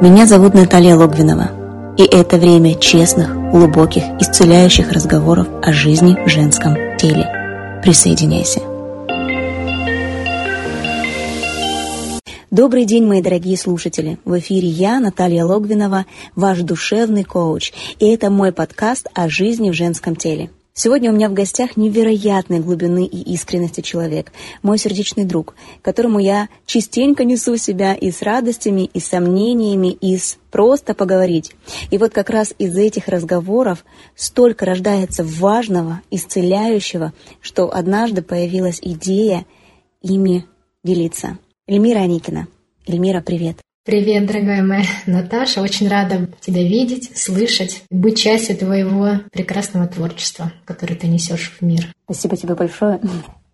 Меня зовут Наталья Логвинова, и это время честных, глубоких, исцеляющих разговоров о жизни в женском теле. Присоединяйся. Добрый день, мои дорогие слушатели! В эфире я, Наталья Логвинова, ваш душевный коуч, и это мой подкаст о жизни в женском теле. Сегодня у меня в гостях невероятной глубины и искренности человек, мой сердечный друг, которому я частенько несу себя и с радостями, и с сомнениями, и с просто поговорить. И вот как раз из этих разговоров столько рождается важного, исцеляющего, что однажды появилась идея ими делиться. Эльмира Аникина. Эльмира, привет. Привет, дорогая моя Наташа. Очень рада тебя видеть, слышать, быть частью твоего прекрасного творчества, которое ты несешь в мир. Спасибо тебе большое.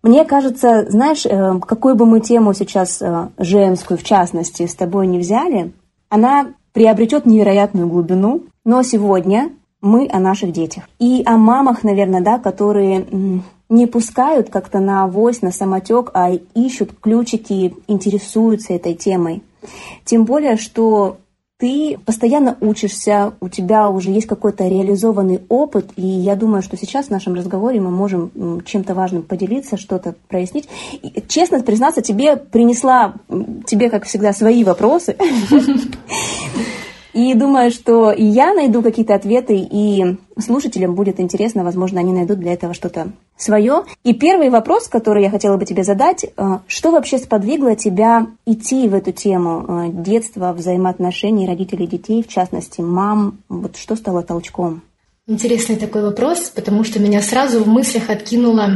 Мне кажется, знаешь, э, какую бы мы тему сейчас э, женскую, в частности, с тобой не взяли, она приобретет невероятную глубину, но сегодня мы о наших детях. И о мамах, наверное, да, которые не пускают как-то на авось, на самотек, а ищут ключики, интересуются этой темой. Тем более, что ты постоянно учишься, у тебя уже есть какой-то реализованный опыт, и я думаю, что сейчас в нашем разговоре мы можем чем-то важным поделиться, что-то прояснить. И, честно признаться, тебе принесла, тебе, как всегда, свои вопросы. И думаю, что и я найду какие-то ответы, и слушателям будет интересно, возможно, они найдут для этого что-то свое. И первый вопрос, который я хотела бы тебе задать, э, что вообще сподвигло тебя идти в эту тему э, детства, взаимоотношений родителей и детей, в частности, мам, вот что стало толчком? Интересный такой вопрос, потому что меня сразу в мыслях откинуло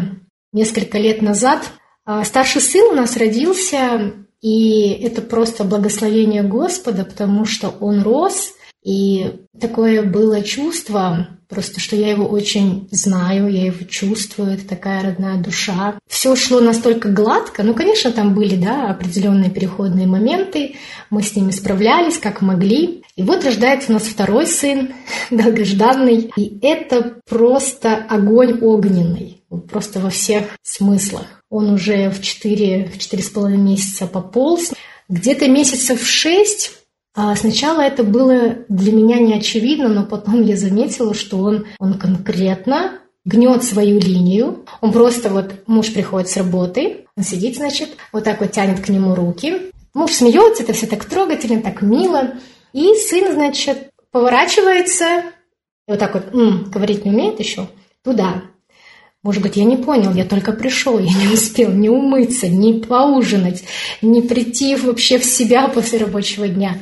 несколько лет назад. А, старший сын у нас родился и это просто благословение Господа, потому что он рос, и такое было чувство, просто что я его очень знаю, я его чувствую, это такая родная душа. Все шло настолько гладко, ну, конечно, там были, да, определенные переходные моменты, мы с ними справлялись, как могли. И вот рождается у нас второй сын, долгожданный, и это просто огонь огненный, просто во всех смыслах. Он уже в 4, в 4,5 месяца пополз. Где-то месяцев в 6 а Сначала это было для меня не очевидно, но потом я заметила, что он, он конкретно гнет свою линию. Он просто вот, муж приходит с работы, он сидит, значит, вот так вот тянет к нему руки. Муж смеется, это все так трогательно, так мило. И сын, значит, поворачивается, и вот так вот, м, говорить не умеет еще, туда. Может быть, я не понял, я только пришел, я не успел ни умыться, ни поужинать, ни прийти вообще в себя после рабочего дня.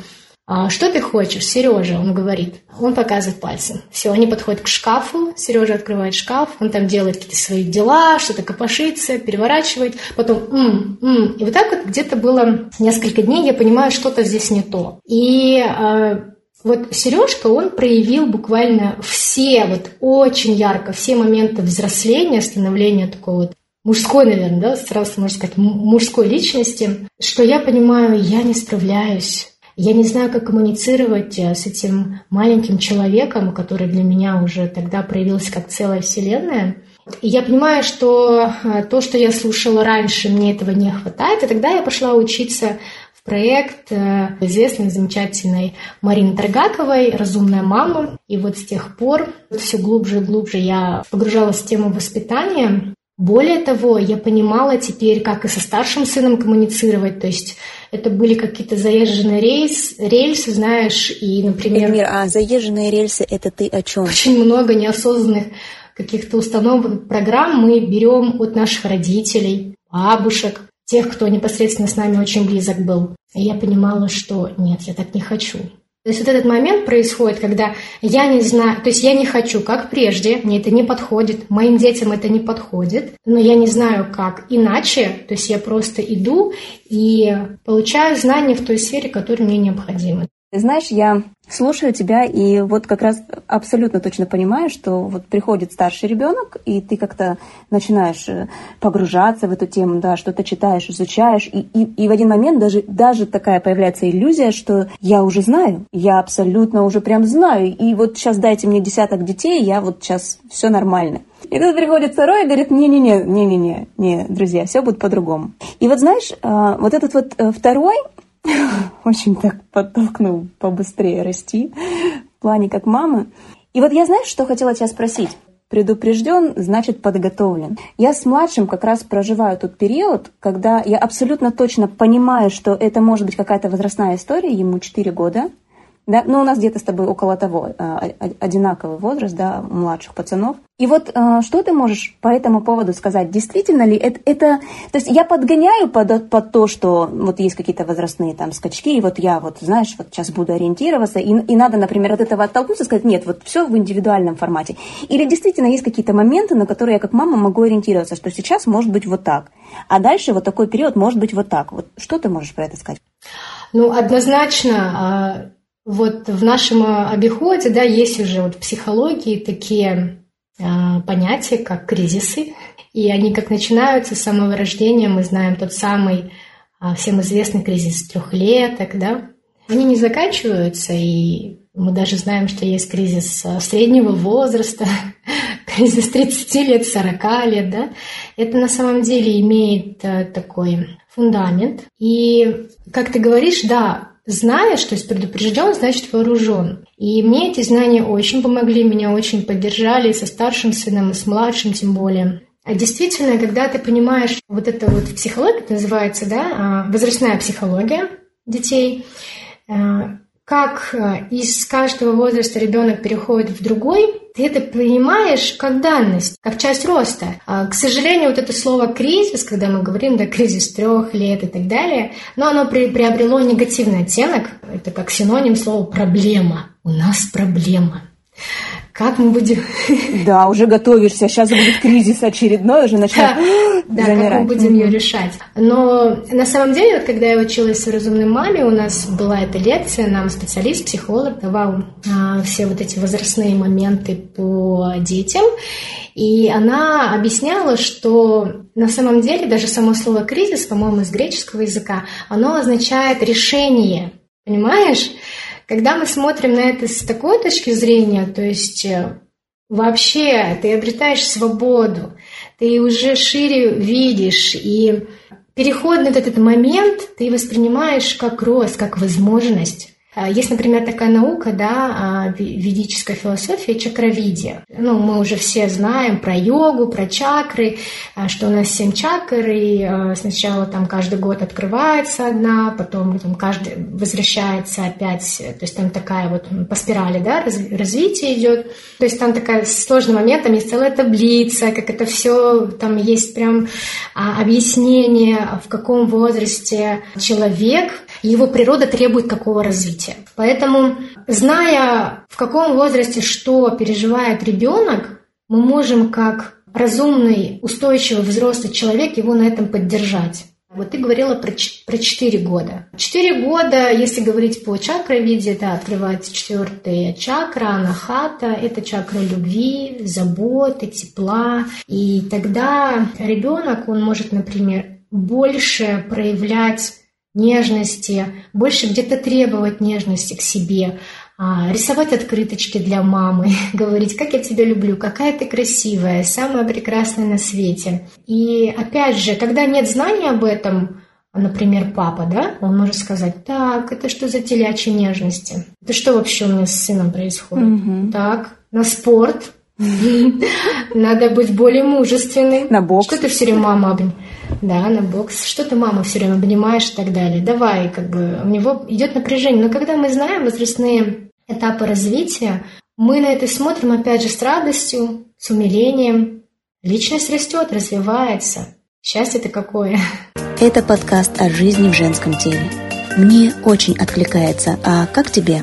А, что ты хочешь, Сережа? Он говорит. Он показывает пальцем. Все, они подходят к шкафу. Сережа открывает шкаф. Он там делает какие-то свои дела, что-то копошится, переворачивает. Потом м м И вот так вот где-то было несколько дней. Я понимаю, что-то здесь не то. И э, вот Сережка, он проявил буквально все, вот очень ярко, все моменты взросления, становления такого вот мужской, наверное, да, сразу можно сказать, мужской личности, что я понимаю, я не справляюсь. Я не знаю, как коммуницировать э, с этим маленьким человеком, который для меня уже тогда проявился как целая вселенная. И я понимаю, что э, то, что я слушала раньше, мне этого не хватает. И тогда я пошла учиться проект э, известной, замечательной Марины Таргаковой «Разумная мама». И вот с тех пор все глубже и глубже я погружалась в тему воспитания. Более того, я понимала теперь, как и со старшим сыном коммуницировать. То есть это были какие-то заезженные рейс, рельсы, знаешь, и, например... Эльмир, а заезженные рельсы — это ты о чем? Очень много неосознанных каких-то установок, программ мы берем от наших родителей, бабушек, тех, кто непосредственно с нами очень близок был. И я понимала, что нет, я так не хочу. То есть вот этот момент происходит, когда я не знаю, то есть я не хочу, как прежде, мне это не подходит, моим детям это не подходит, но я не знаю, как иначе, то есть я просто иду и получаю знания в той сфере, которая мне необходима. Знаешь, я слушаю тебя и вот как раз абсолютно точно понимаю, что вот приходит старший ребенок, и ты как-то начинаешь э, погружаться в эту тему, да, что-то читаешь, изучаешь, и, и, и в один момент даже, даже такая появляется иллюзия, что я уже знаю, я абсолютно уже прям знаю, и вот сейчас дайте мне десяток детей, я вот сейчас все нормально. И тут приходит второй и говорит, не-не-не, не-не-не, не, друзья, все будет по-другому. И вот знаешь, э, вот этот вот э, второй, очень так подтолкнул побыстрее расти в плане как мамы. И вот я, знаешь, что хотела тебя спросить? Предупрежден, значит подготовлен. Я с младшим как раз проживаю тот период, когда я абсолютно точно понимаю, что это может быть какая-то возрастная история, ему 4 года, да, ну, у нас где-то с тобой около того, э, одинаковый возраст, да, младших пацанов. И вот э, что ты можешь по этому поводу сказать? Действительно ли это, это... То есть я подгоняю под, под то, что вот есть какие-то возрастные там скачки, и вот я вот, знаешь, вот сейчас буду ориентироваться, и, и надо, например, от этого оттолкнуться и сказать, нет, вот все в индивидуальном формате. Или действительно есть какие-то моменты, на которые я как мама могу ориентироваться, что сейчас может быть вот так, а дальше вот такой период может быть вот так. Вот что ты можешь про это сказать? Ну, однозначно а, вот в нашем э, обиходе, да, есть уже вот в психологии такие э, понятия, как кризисы, и они как начинаются с самого рождения, мы знаем тот самый э, всем известный кризис трехлеток, да, они не заканчиваются, и мы даже знаем, что есть кризис среднего возраста, кризис 30 лет, 40 лет, да. Это на самом деле имеет такой фундамент. И, как ты говоришь, да, Знаешь, то есть предупрежден, значит вооружен. И мне эти знания очень помогли, меня очень поддержали со старшим сыном, и с младшим тем более. А действительно, когда ты понимаешь, вот это вот психология называется, да, а, возрастная психология детей, а, как э, из каждого возраста ребенок переходит в другой, ты это понимаешь как данность, как часть роста. А, к сожалению, вот это слово кризис, когда мы говорим, да, кризис трех лет и так далее, но оно при, приобрело негативный оттенок. Это как синоним слова проблема. У нас проблема. Как мы будем... Да, уже готовишься, сейчас будет кризис очередной, уже начнет Да, как мы будем ее решать. Но на самом деле, вот когда я училась в «Разумной маме», у нас была эта лекция, нам специалист, психолог давал а, все вот эти возрастные моменты по детям, и она объясняла, что на самом деле даже само слово «кризис», по-моему, из греческого языка, оно означает «решение». Понимаешь? Когда мы смотрим на это с такой точки зрения, то есть э, вообще ты обретаешь свободу, ты уже шире видишь, и переход на этот момент ты воспринимаешь как рост, как возможность. А, есть, например, такая наука, да, а, ведическая философия, чакровидия. Ну, мы уже все знаем про йогу, про чакры, а, что у нас семь чакр, и сначала там каждый год открывается одна, потом там каждый возвращается опять, то есть там такая вот по спирали, да, развитие идет. То есть там такая сложный момент, там есть целая таблица, как это все, там есть прям объяснение, в каком возрасте человек его природа требует какого развития. Поэтому, зная, в каком возрасте что переживает ребенок, мы можем как разумный, устойчивый, взрослый человек его на этом поддержать. Вот ты говорила про, про 4 года. 4 года, если говорить по чакровиде, да, открывается четвертая чакра, анахата. Это чакра любви, заботы, тепла. И тогда ребенок, он может, например, больше проявлять нежности, больше где-то требовать нежности к себе, а, рисовать открыточки для мамы, говорить, как я тебя люблю, какая ты красивая, самая прекрасная на свете. И опять же, когда нет знания об этом, например, папа, да, он может сказать, так, это что за телячьи нежности? Это что вообще у меня с сыном происходит? Угу. Так, на спорт, надо быть более мужественной. На бокс. Что ты все время мама обнимаешь? Да, на бокс. Что ты мама все время обнимаешь и так далее. Давай, как бы, у него идет напряжение. Но когда мы знаем возрастные этапы развития, мы на это смотрим, опять же, с радостью, с умилением. Личность растет, развивается. Счастье-то какое. Это подкаст о жизни в женском теле. Мне очень откликается. А как тебе?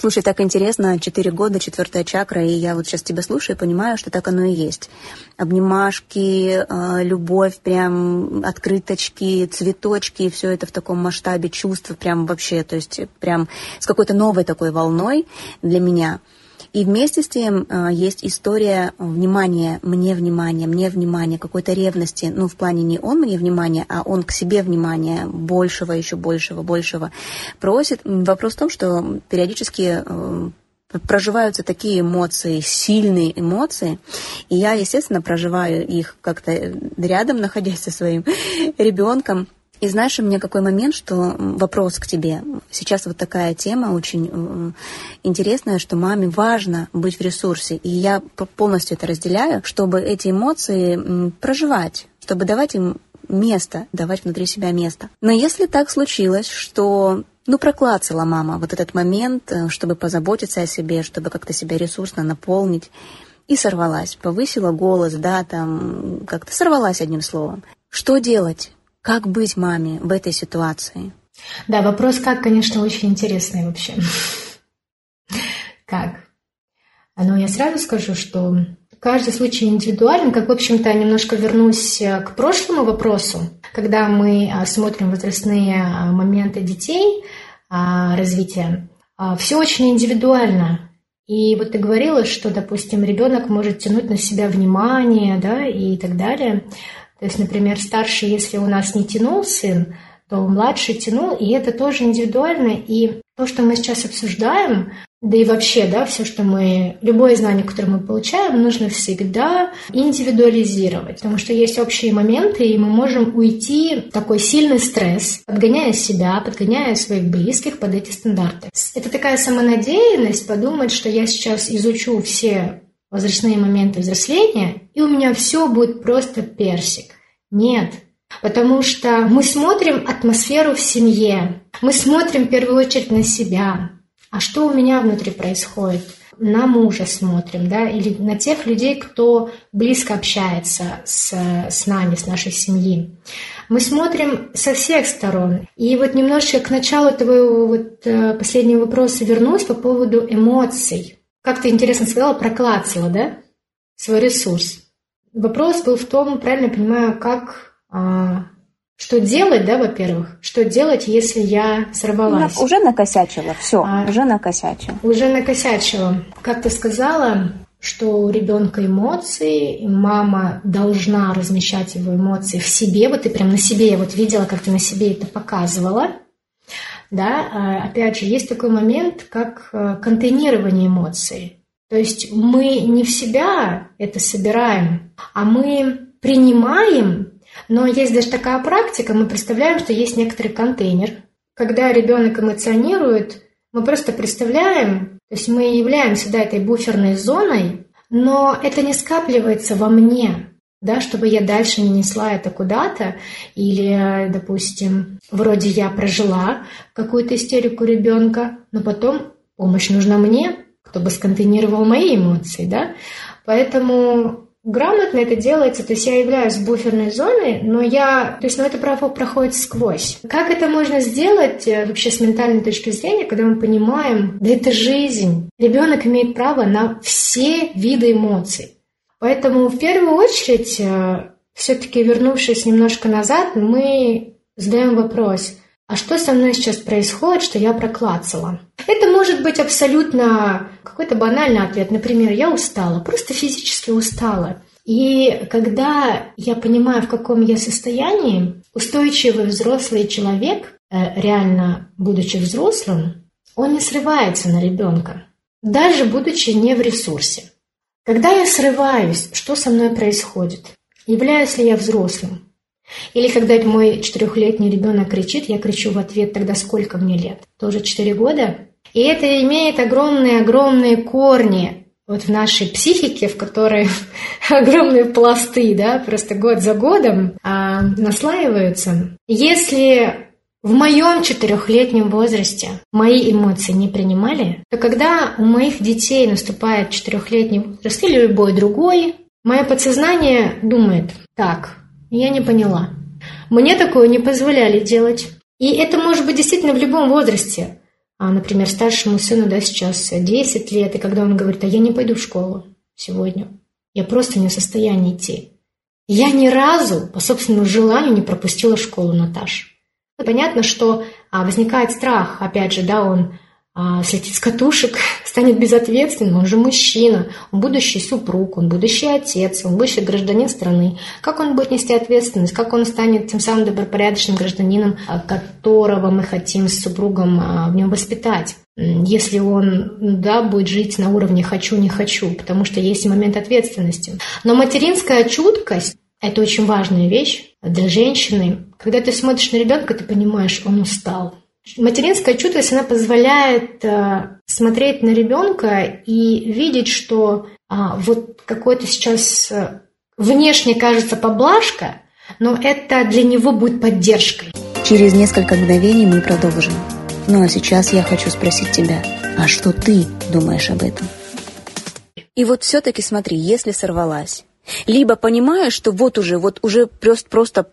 Слушай, так интересно, четыре года, четвертая чакра, и я вот сейчас тебя слушаю и понимаю, что так оно и есть. Обнимашки, э, любовь, прям открыточки, цветочки, все это в таком масштабе чувств, прям вообще, то есть прям с какой-то новой такой волной для меня – и вместе с тем э, есть история внимания, мне внимания, мне внимания, какой-то ревности. Ну, в плане не он мне внимания, а он к себе внимания большего, еще большего, большего просит. Вопрос в том, что периодически э, проживаются такие эмоции, сильные эмоции, и я, естественно, проживаю их как-то рядом, находясь со своим ребенком, И знаешь, у меня какой момент, что вопрос к тебе. Сейчас вот такая тема очень интересная, что маме важно быть в ресурсе. И я полностью это разделяю, чтобы эти эмоции проживать, чтобы давать им место, давать внутри себя место. Но если так случилось, что ну, проклацала мама вот этот момент, э, чтобы позаботиться о себе, чтобы как-то себя ресурсно наполнить, и сорвалась, повысила голос, да, там, как-то сорвалась одним словом. Что делать? Как быть маме в этой ситуации? Да, вопрос как, конечно, очень интересный вообще. Как? Но я сразу скажу, что каждый случай индивидуален. Как, в общем-то, немножко вернусь э, к прошлому вопросу. Когда мы а, смотрим возрастные а, моменты детей, развития, все очень индивидуально. И вот ты говорила, что, допустим, ребенок может тянуть на себя внимание, да, и так далее. То есть, например, старший, если у нас не тянул сын, то младший тянул, и это тоже индивидуально. И то, что мы сейчас обсуждаем, да и вообще, да, все, что мы, любое знание, которое мы получаем, нужно всегда индивидуализировать, потому что есть общие моменты, и мы можем уйти в такой сильный стресс, подгоняя себя, подгоняя своих близких под эти стандарты. Это такая самонадеянность подумать, что я сейчас изучу все возрастные моменты взросления, и у меня все будет просто персик. Нет, Потому что мы смотрим атмосферу в семье, мы смотрим в первую очередь на себя, а что у меня внутри происходит? На мужа смотрим, да, или на тех людей, кто близко общается с, с нами, с нашей семьи. Мы смотрим со всех сторон. И вот немножечко к началу твоего вот э, последнего вопроса вернусь по поводу эмоций. Как ты интересно сказала, проклацала, да, свой ресурс. Вопрос был в том, правильно понимаю, как а, что делать, да, во-первых? Что делать, если я сорвалась? Ну, уже накосячила, все, а, уже накосячила. Уже накосячила. Как ты сказала, что у ребенка эмоции, и мама должна размещать его эмоции в себе. Вот ты прям на себе, я вот видела, как ты на себе это показывала. Да, а, опять же, есть такой момент, как э, контейнирование эмоций. То есть мы не в себя это собираем, а мы принимаем но есть даже такая практика, мы представляем, что есть некоторый контейнер. Когда ребенок эмоционирует, мы просто представляем, то есть мы являемся да, этой буферной зоной, но это не скапливается во мне, да, чтобы я дальше не несла это куда-то, или, допустим, вроде я прожила какую-то истерику ребенка, но потом помощь нужна мне, кто бы сконтейнировал мои эмоции, да, поэтому грамотно это делается, то есть я являюсь буферной зоной, но я, то есть, ну, это право проходит сквозь. Как это можно сделать э, вообще с ментальной точки зрения, когда мы понимаем, да это жизнь. Ребенок имеет право на все виды эмоций. Поэтому в первую очередь, э, все-таки вернувшись немножко назад, мы задаем вопрос, а что со мной сейчас происходит, что я проклацала? Это может быть абсолютно какой-то банальный ответ. Например, я устала, просто физически устала. И когда я понимаю, в каком я состоянии, устойчивый взрослый человек, э, реально будучи взрослым, он не срывается на ребенка, даже будучи не в ресурсе. Когда я срываюсь, что со мной происходит? Являюсь ли я взрослым? Или когда мой четырехлетний ребенок кричит, я кричу в ответ, тогда сколько мне лет? Тоже четыре года? И это имеет огромные-огромные корни вот в нашей психике, в которой огромные пласты, да, просто год за годом а, наслаиваются. Если в моем четырехлетнем возрасте мои эмоции не принимали, то когда у моих детей наступает четырехлетний возраст или любой другой, мое подсознание думает, так, я не поняла. Мне такое не позволяли делать. И это может быть действительно в любом возрасте. А, например, старшему сыну да, сейчас 10 лет, и когда он говорит, а я не пойду в школу сегодня, я просто не в состоянии идти. Я ни разу по собственному желанию не пропустила школу, Наташ. Понятно, что а, возникает страх, опять же, да, он а, слетит с катушек, станет безответственным, он же мужчина, он будущий супруг, он будущий отец, он будущий гражданин страны. Как он будет нести ответственность, как он станет тем самым добропорядочным гражданином, а, которого мы хотим с супругом в нем воспитать? если он да, будет жить на уровне «хочу, не хочу», потому что есть момент ответственности. Но материнская чуткость – это очень важная вещь для женщины, Когда ты смотришь на ребенка, ты понимаешь, он устал. Материнская чуткость, она позволяет э, смотреть на ребенка и видеть, что а, вот какой-то сейчас э, внешне кажется поблажка, но это для него будет поддержкой. Через несколько мгновений мы продолжим. Ну а сейчас я хочу спросить тебя, а что ты думаешь об этом? И вот все-таки смотри, если сорвалась, либо понимаешь, что вот уже, вот уже просто, просто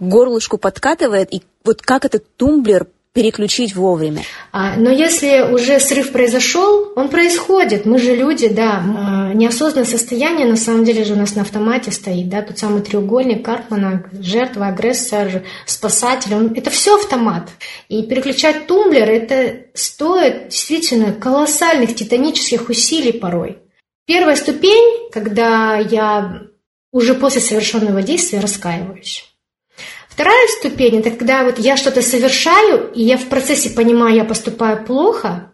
горлышку подкатывает, и вот как этот тумблер переключить вовремя. А, но если уже срыв произошел, он происходит. Мы же люди, да. А, неосознанное состояние на самом деле же у нас на автомате стоит, да, тот самый треугольник Карпмана, жертва, агрессор, спасатель, он, это все автомат. И переключать тумблер, это стоит действительно колоссальных титанических усилий порой. Первая ступень, когда я уже после совершенного действия раскаиваюсь. Вторая ступень – это когда вот я что-то совершаю, и я в процессе понимаю, я поступаю плохо,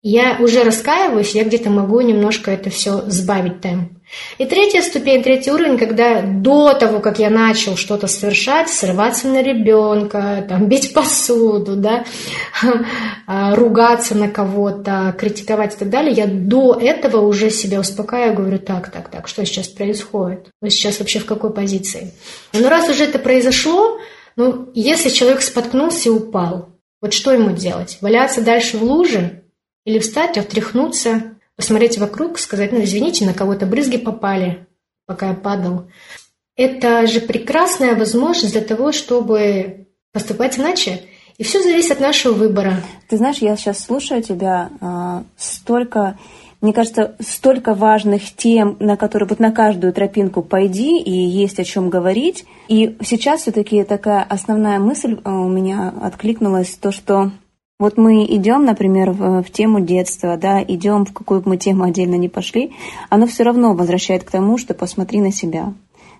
я уже раскаиваюсь, я где-то могу немножко это все сбавить темп. И третья ступень, третий уровень, когда до того, как я начал что-то совершать, срываться на ребенка, там, бить посуду, да, а, ругаться на кого-то, критиковать и так далее, я до этого уже себя успокаиваю, говорю, так, так, так, что сейчас происходит? Вы сейчас вообще в какой позиции? Но раз уже это произошло, ну, если человек споткнулся и упал, вот что ему делать? Валяться дальше в луже или встать, отряхнуться, посмотреть вокруг, сказать, ну, извините, на кого-то брызги попали, пока я падал. Это же прекрасная возможность для того, чтобы поступать иначе. И все зависит от нашего выбора. Ты знаешь, я сейчас слушаю тебя, а, столько, мне кажется, столько важных тем, на которые вот на каждую тропинку пойди, и есть о чем говорить. И сейчас все-таки такая основная мысль а, у меня откликнулась, то, что вот мы идем, например, в, в тему детства, да, идем в какую бы мы тему отдельно не пошли, оно все равно возвращает к тому, что посмотри на себя,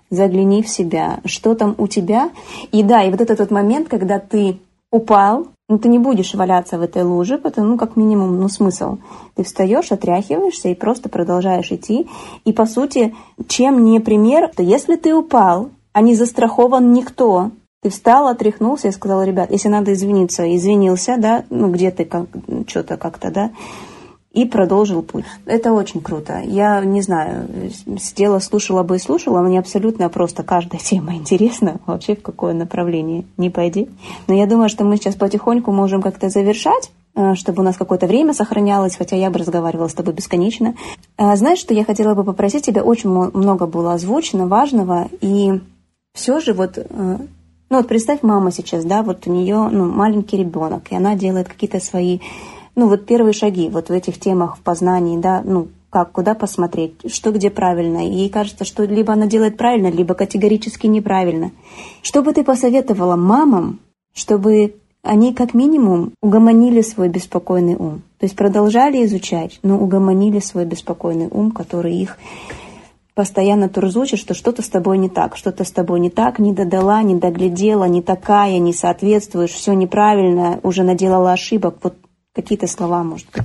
загляни в себя, что там у тебя. И да, и вот этот вот момент, когда ты упал, ну, ты не будешь валяться в этой луже, потому, ну, как минимум, ну, смысл. Ты встаешь, отряхиваешься и просто продолжаешь идти. И, по сути, чем не пример, то если ты упал, а не застрахован никто, ты встал, отряхнулся и сказал, ребят, если надо извиниться, извинился, да, ну где ты как, что-то как-то, да, и продолжил путь. Это очень круто. Я не знаю, сидела, слушала бы и слушала, мне абсолютно просто каждая тема интересна, вообще в какое направление не пойди. Но я думаю, что мы сейчас потихоньку можем как-то завершать э, чтобы у нас какое-то время сохранялось, хотя я бы разговаривала с тобой бесконечно. А знаешь, что я хотела бы попросить тебя? Очень много было озвучено важного, и все же вот э, ну вот представь, мама сейчас, да, вот у нее ну, маленький ребенок, и она делает какие-то свои, ну вот первые шаги вот в этих темах в познании, да, ну как, куда посмотреть, что где правильно. И ей кажется, что либо она делает правильно, либо категорически неправильно. Что бы ты посоветовала мамам, чтобы они как минимум угомонили свой беспокойный ум? То есть продолжали изучать, но угомонили свой беспокойный ум, который их постоянно турзучит, что что-то с тобой не так, что-то с тобой не так, не додала, не доглядела, не такая, не соответствуешь, все неправильно, уже наделала ошибок. Вот какие-то слова, может быть.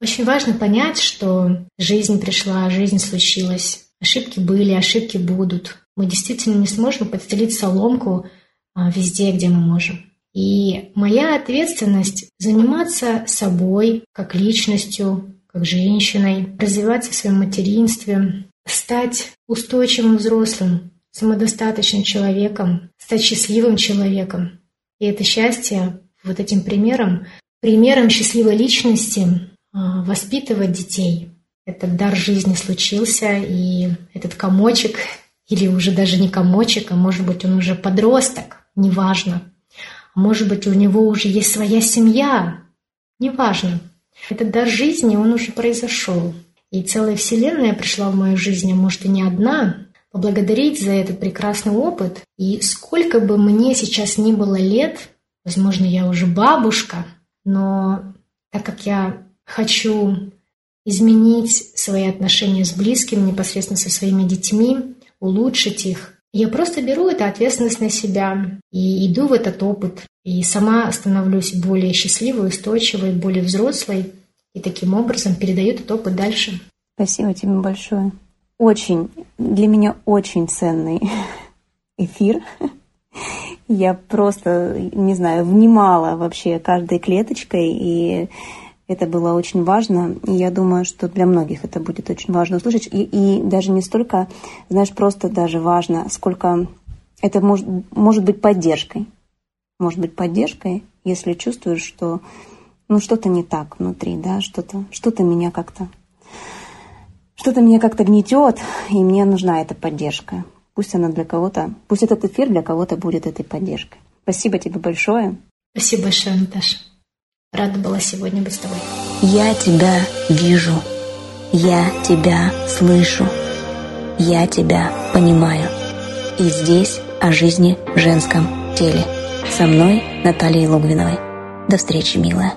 Очень важно понять, что жизнь пришла, жизнь случилась. Ошибки были, ошибки будут. Мы действительно не сможем подстелить соломку а, везде, где мы можем. И моя ответственность заниматься собой, как личностью, как женщиной, развиваться в своем материнстве, стать устойчивым взрослым, самодостаточным человеком, стать счастливым человеком. И это счастье вот этим примером, примером счастливой личности а, воспитывать детей. Этот дар жизни случился, и этот комочек, или уже даже не комочек, а может быть он уже подросток, неважно. Может быть у него уже есть своя семья, неважно. Этот дар жизни, он уже произошел. И целая вселенная пришла в мою жизнь, а может и не одна, поблагодарить за этот прекрасный опыт. И сколько бы мне сейчас ни было лет, возможно, я уже бабушка, но так как я хочу изменить свои отношения с близкими, непосредственно со своими детьми, улучшить их, я просто беру эту ответственность на себя и иду в этот опыт. И сама становлюсь более счастливой, устойчивой, более взрослой, и таким образом передают этот опыт дальше. Спасибо тебе большое. Очень, для меня очень ценный эфир. Я просто, не знаю, внимала вообще каждой клеточкой, и это было очень важно. И я думаю, что для многих это будет очень важно услышать. И, и даже не столько, знаешь, просто даже важно, сколько это может, может быть поддержкой. Может быть поддержкой, если чувствуешь, что ну что-то не так внутри, да, что-то, что-то меня как-то, что-то меня как-то гнетет, и мне нужна эта поддержка. Пусть она для кого-то, пусть этот эфир для кого-то будет этой поддержкой. Спасибо тебе большое. Спасибо большое, Наташа. Рада была сегодня быть с тобой. Я тебя вижу. Я тебя слышу. Я тебя понимаю. И здесь о жизни в женском теле. Со мной Натальей Логвиновой. До встречи, милая.